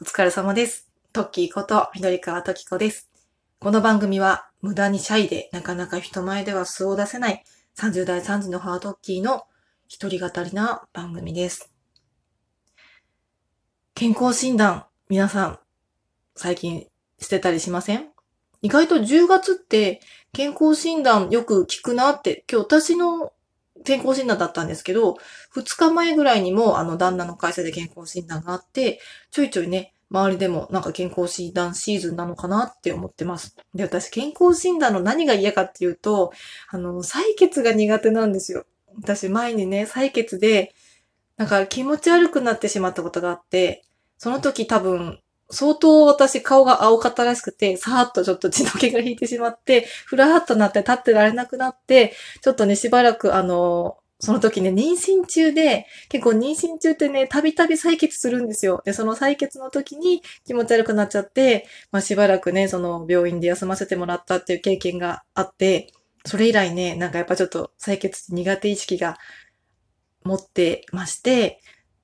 お疲れ様です。トッキーこと、緑川トキコです。この番組は、無駄にシャイで、なかなか人前では素を出せない、30代3時のハートッキーの一人語りな番組です。健康診断、皆さん、最近してたりしません？意外と10月って健康診断よく聞くなって、今日私の健康診断だったんですけど、2日前ぐらいにもあの旦那の会社で健康診断があって、ちょいちょいね、周りでもなんか健康診断シーズンなのかなって思ってます。で、私健康診断の何が嫌かっていうと、あの、採血が苦手なんですよ。私前にね、採血で、なんか気持ち悪くなってしまったことがあって、その時多分、相当私顔が青かったらしくて、さーっとちょっと血の気が引いてしまって、ふらーっとなって立ってられなくなって、ちょっとね、しばらくあの、その時ね、妊娠中で、結構妊娠中ってね、たびたび採血するんですよ。で、その採血の時に気持ち悪くなっちゃって、まあしばらくね、その病院で休ませてもらったっていう経験があって、それ以来ね、なんかやっぱちょっと採血苦手意識が持ってまして、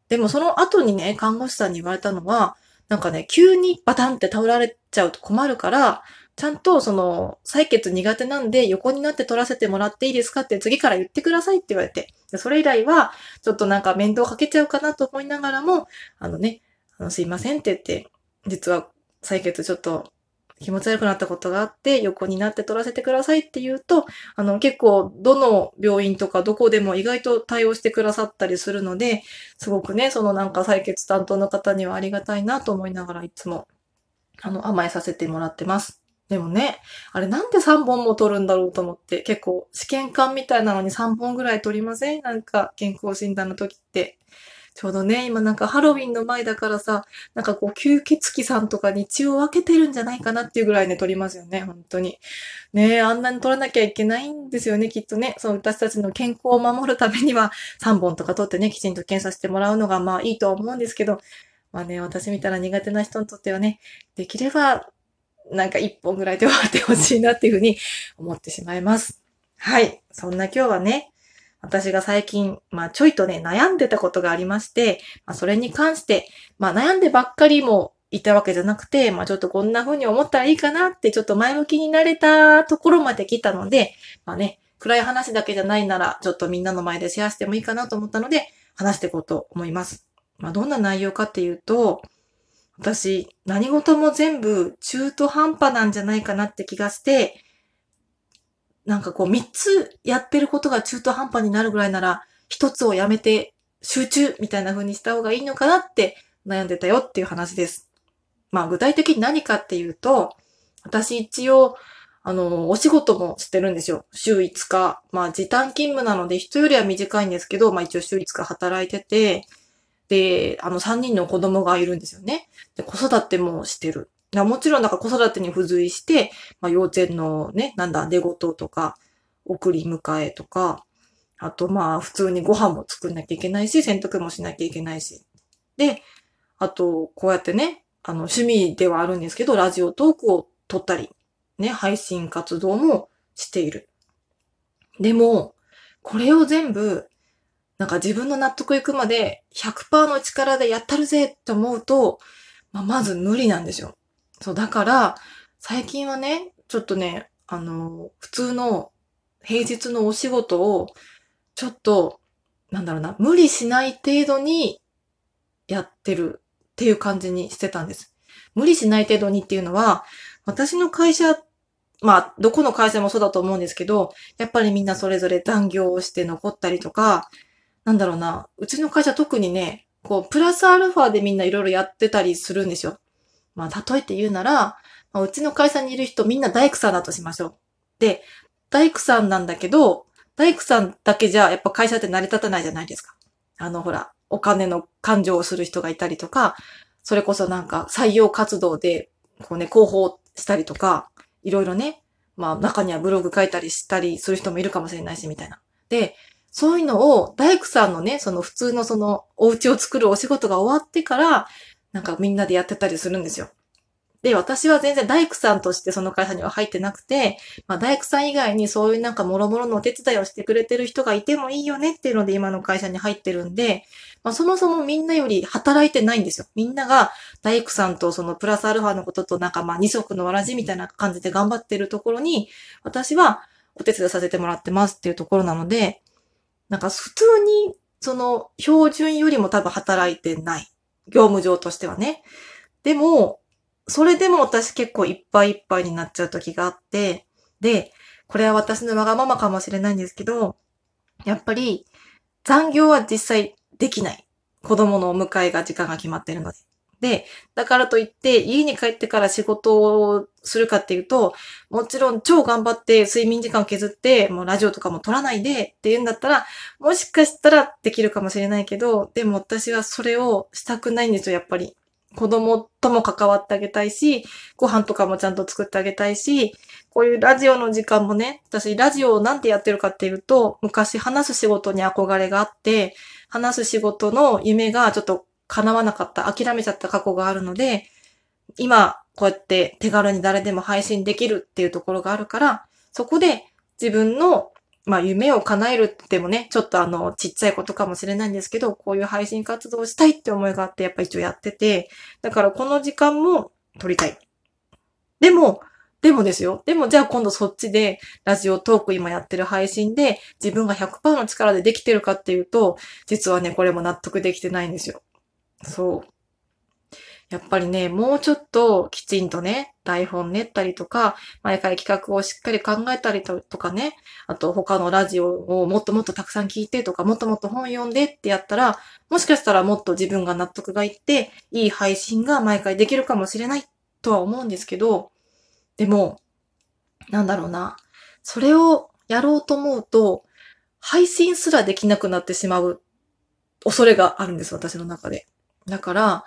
でもその後にね、看護師さんに言われたのは、なんかね、急にバタンって倒られちゃうと困るから、ちゃんとその、採血苦手なんで横になって取らせてもらっていいですかって次から言ってくださいって言われて。それ以来は、ちょっとなんか面倒かけちゃうかなと思いながらも、あのね、あのすいませんって言って、実は採血ちょっと気持ち悪くなったことがあって、横になって取らせてくださいって言うと、あの結構どの病院とかどこでも意外と対応してくださったりするので、すごくね、そのなんか採血担当の方にはありがたいなと思いながらいつも、あの甘えさせてもらってます。でもね、あれなんで3本も取るんだろうと思って、結構試験管みたいなのに3本ぐらい取りません？なんか健康診断の時って。ちょうどね、今なんかハロウィンの前だからさ、なんかこう吸血鬼さんとかに血を分けてるんじゃないかなっていうぐらいね、取りますよね、本当に。ねあんなに取らなきゃいけないんですよね、きっとね。そう、私たちの健康を守るためには3本とか取ってね、きちんと検査してもらうのがまあいいとは思うんですけど、まあね、私みたいな苦手な人にとってはね、できればなんか一本ぐらいで終わってほしいなっていうふうに思ってしまいます。はい。そんな今日はね、私が最近、まあちょいとね、悩んでたことがありまして、まあそれに関して、まあ悩んでばっかりもいたわけじゃなくて、まあちょっとこんな風に思ったらいいかなってちょっと前向きになれたところまで来たので、まあね、暗い話だけじゃないなら、ちょっとみんなの前でシェアしてもいいかなと思ったので、話していこうと思います。まあどんな内容かっていうと、私、何事も全部中途半端なんじゃないかなって気がして、なんかこう三つやってることが中途半端になるぐらいなら、一つをやめて集中みたいな風にした方がいいのかなって悩んでたよっていう話です。まあ具体的に何かっていうと、私一応、あの、お仕事もしてるんですよ。週5日。まあ時短勤務なので人よりは短いんですけど、まあ一応週5日働いてて、で、あの3人の子供がいるんですよね。で、子育てもしてる。もちろんなんか子育てに付随して、まあ幼稚園のね、なんだ、出事とか、送り迎えとか、あとまあ普通にご飯も作んなきゃいけないし、洗濯もしなきゃいけないし。で、あと、こうやってね、あの趣味ではあるんですけど、ラジオトークを撮ったり、ね、配信活動もしている。でも、これを全部、なんか自分の納得いくまで100%の力でやったるぜって思うと、まあ、まず無理なんですよ。そう、だから、最近はね、ちょっとね、あの、普通の平日のお仕事を、ちょっと、なんだろうな、無理しない程度にやってるっていう感じにしてたんです。無理しない程度にっていうのは、私の会社、まあ、どこの会社もそうだと思うんですけど、やっぱりみんなそれぞれ残業をして残ったりとか、なんだろうな、うちの会社特にね、こう、プラスアルファでみんないろいろやってたりするんですよ。まあ、例えて言うなら、まあ、うちの会社にいる人みんな大工さんだとしましょう。で、大工さんなんだけど、大工さんだけじゃやっぱ会社って成り立たないじゃないですか。あの、ほら、お金の勘定をする人がいたりとか、それこそなんか採用活動で、こうね、広報したりとか、いろいろね、まあ中にはブログ書いたりしたりする人もいるかもしれないし、みたいな。で、そういうのを大工さんのね、その普通のそのお家を作るお仕事が終わってから、なんかみんなでやってたりするんですよ。で、私は全然大工さんとしてその会社には入ってなくて、まあ大工さん以外にそういうなんか諸々のお手伝いをしてくれてる人がいてもいいよねっていうので今の会社に入ってるんで、まあそもそもみんなより働いてないんですよ。みんなが大工さんとそのプラスアルファのこととなんかまあ二足のわらじみたいな感じで頑張ってるところに、私はお手伝いさせてもらってますっていうところなので、なんか普通にその標準よりも多分働いてない。業務上としてはね。でも、それでも私結構いっぱいいっぱいになっちゃう時があって、で、これは私のわがままかもしれないんですけど、やっぱり残業は実際できない。子供のお迎えが時間が決まってるので。で、だからといって家に帰ってから仕事をするかっていうと、もちろん超頑張って睡眠時間を削って、もうラジオとかも撮らないでっていうんだったら、もしかしたらできるかもしれないけど、でも私はそれをしたくないんですよ、やっぱり。子供とも関わってあげたいし、ご飯とかもちゃんと作ってあげたいし、こういうラジオの時間もね、私ラジオをなんてやってるかっていうと、昔話す仕事に憧れがあって、話す仕事の夢がちょっと叶わなかった、諦めちゃった過去があるので、今、こうやって手軽に誰でも配信できるっていうところがあるから、そこで自分の、まあ夢を叶えるってもね、ちょっとあの、ちっちゃいことかもしれないんですけど、こういう配信活動をしたいって思いがあって、やっぱ一応やってて、だからこの時間も取りたい。でも、でもですよ。でもじゃあ今度そっちでラジオトーク今やってる配信で自分が100%の力でできてるかっていうと、実はね、これも納得できてないんですよ。そう。やっぱりね、もうちょっときちんとね、台本練ったりとか、毎回企画をしっかり考えたりとかね、あと他のラジオをもっともっとたくさん聞いてとか、もっともっと本読んでってやったら、もしかしたらもっと自分が納得がいって、いい配信が毎回できるかもしれないとは思うんですけど、でも、なんだろうな。それをやろうと思うと、配信すらできなくなってしまう恐れがあるんです、私の中で。だから、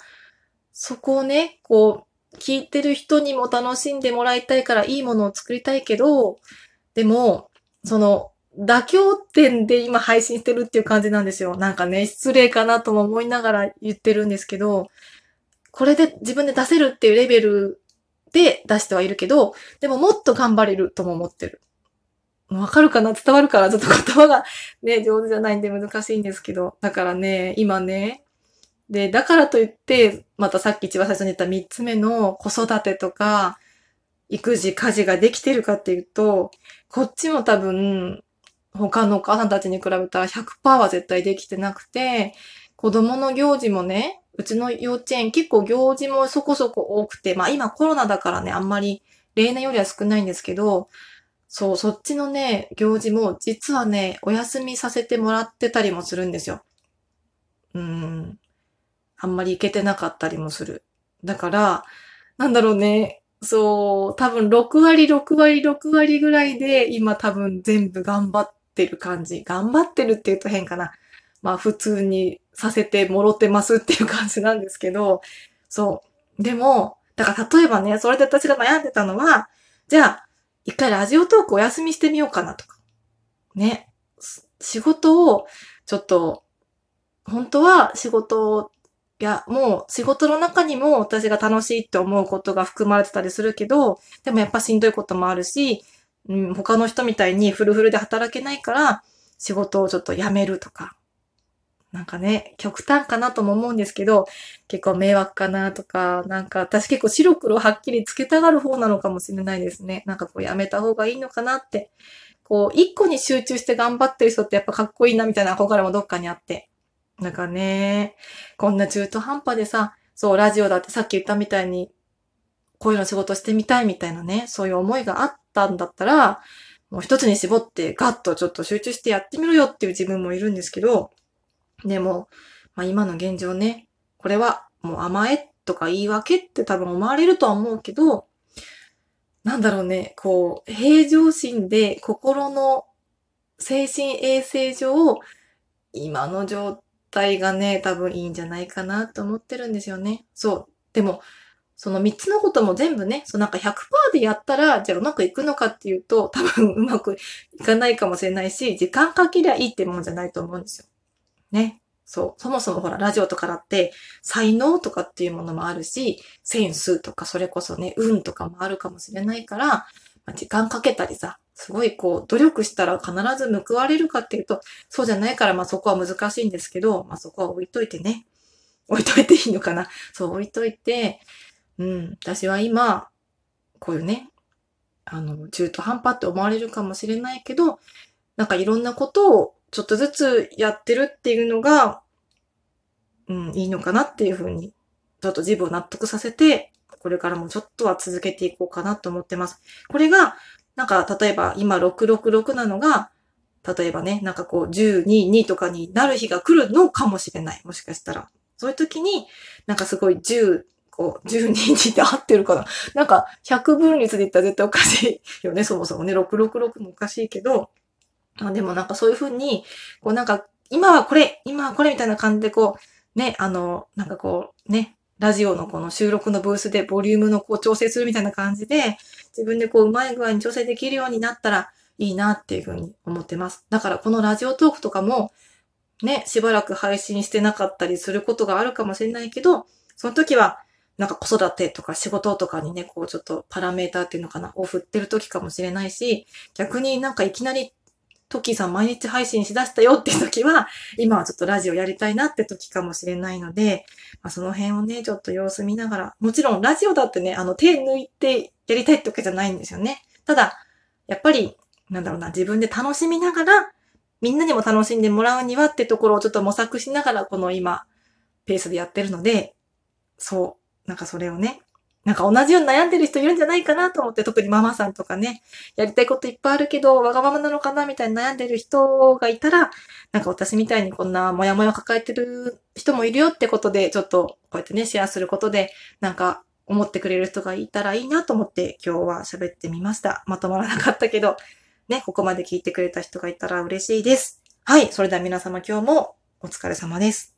そこをね、こう、聞いてる人にも楽しんでもらいたいからいいものを作りたいけど、でも、その、妥協点で今配信してるっていう感じなんですよ。なんかね、失礼かなとも思いながら言ってるんですけど、これで自分で出せるっていうレベルで出してはいるけど、でももっと頑張れるとも思ってる。わかるかな？伝わるか？らちょっと言葉がね、上手じゃないんで難しいんですけど。だからね、今ね、で、だからといって、またさっき一番最初に言った三つ目の子育てとか、育児、家事ができてるかっていうと、こっちも多分、他のお母さんたちに比べたら100%は絶対できてなくて、子供の行事もね、うちの幼稚園結構行事もそこそこ多くて、まあ今コロナだからね、あんまり例年よりは少ないんですけど、そう、そっちのね、行事も実はね、お休みさせてもらってたりもするんですよ。うん。あんまり行けてなかったりもする。だから、なんだろうね。そう、多分6割、6割、6割ぐらいで今多分全部頑張ってる感じ。頑張ってるって言うと変かな。まあ普通にさせてもろてますっていう感じなんですけど、そう。でも、だから例えばね、それで私が悩んでたのは、じゃあ、一回ラジオトークお休みしてみようかなとか。ね。仕事を、ちょっと、本当は仕事いや、もう仕事の中にも私が楽しいって思うことが含まれてたりするけど、でもやっぱしんどいこともあるし、うん、他の人みたいにフルフルで働けないから、仕事をちょっと辞めるとか。なんかね、極端かなとも思うんですけど、結構迷惑かなとか、なんか私結構白黒はっきりつけたがる方なのかもしれないですね。なんかこう辞めた方がいいのかなって。こう、一個に集中して頑張ってる人ってやっぱかっこいいなみたいな憧れもどっかにあって。なんかね、こんな中途半端でさ、そう、ラジオだってさっき言ったみたいに、こういうの仕事してみたいみたいなね、そういう思いがあったんだったら、もう一つに絞ってガッとちょっと集中してやってみろよっていう自分もいるんですけど、でも、まあ今の現状ね、これはもう甘えとか言い訳って多分思われるとは思うけど、なんだろうね、こう、平常心で心の精神衛生上、今の状態がね、多分いいんじゃないかなと思ってるんですよね。そう。でも、その3つのことも全部ね、そうなんか100%でやったら、じゃあうまくいくのかっていうと、多分うまくいかないかもしれないし、時間かけりゃいいってもんじゃないと思うんですよ。ね。そう。そもそもほら、ラジオとかだって、才能とかっていうものもあるし、センスとか、それこそね、運とかもあるかもしれないから、まあ、時間かけたりさ、すごいこう、努力したら必ず報われるかっていうと、そうじゃないから、まあそこは難しいんですけど、まあそこは置いといてね。置いといていいのかな。そう、置いといて、うん、私は今、こういうね、あの、中途半端って思われるかもしれないけど、なんかいろんなことをちょっとずつやってるっていうのが、うん、いいのかなっていうふうに、ちょっと自分を納得させて、これからもちょっとは続けていこうかなと思ってます。これが、なんか、例えば今666なのが、例えばね、なんかこう、12、2とかになる日が来るのかもしれない。もしかしたら。そういう時に、なんかすごい10、こう、12、2って合ってるかな。なんか、100分率で言ったら絶対おかしいよね、そもそもね。666もおかしいけど、あでもなんかそういうふうに、こうなんか、今はこれ、今はこれみたいな感じでこう、ね、あの、なんかこう、ね、ラジオのこの収録のブースでボリュームのこう調整するみたいな感じで、自分でこううまい具合に調整できるようになったらいいなっていうふうに思ってます。だからこのラジオトークとかも、ね、しばらく配信してなかったりすることがあるかもしれないけど、その時は、なんか子育てとか仕事とかにね、こうちょっとパラメーターっていうのかな、を振ってる時かもしれないし、逆になんかいきなりトッキーさん毎日配信しだしたよっていう時は、今はちょっとラジオやりたいなって時かもしれないので、まあ、その辺をね、ちょっと様子見ながら、もちろんラジオだってね、あの手抜いてやりたいってわけじゃないんですよね。ただ、やっぱり、なんだろうな、自分で楽しみながら、みんなにも楽しんでもらうにはってところをちょっと模索しながら、この今、ペースでやってるので、そう、なんかそれをね、なんか同じように悩んでる人いるんじゃないかなと思って、特にママさんとかね、やりたいこといっぱいあるけど、わがままなのかなみたいに悩んでる人がいたら、なんか私みたいにこんなモヤモヤ抱えてる人もいるよってことで、ちょっとこうやってね、シェアすることで、なんか思ってくれる人がいたらいいなと思って今日は喋ってみました。まとまらなかったけど、ね、ここまで聞いてくれた人がいたら嬉しいです。はい、それでは皆様今日もお疲れ様です。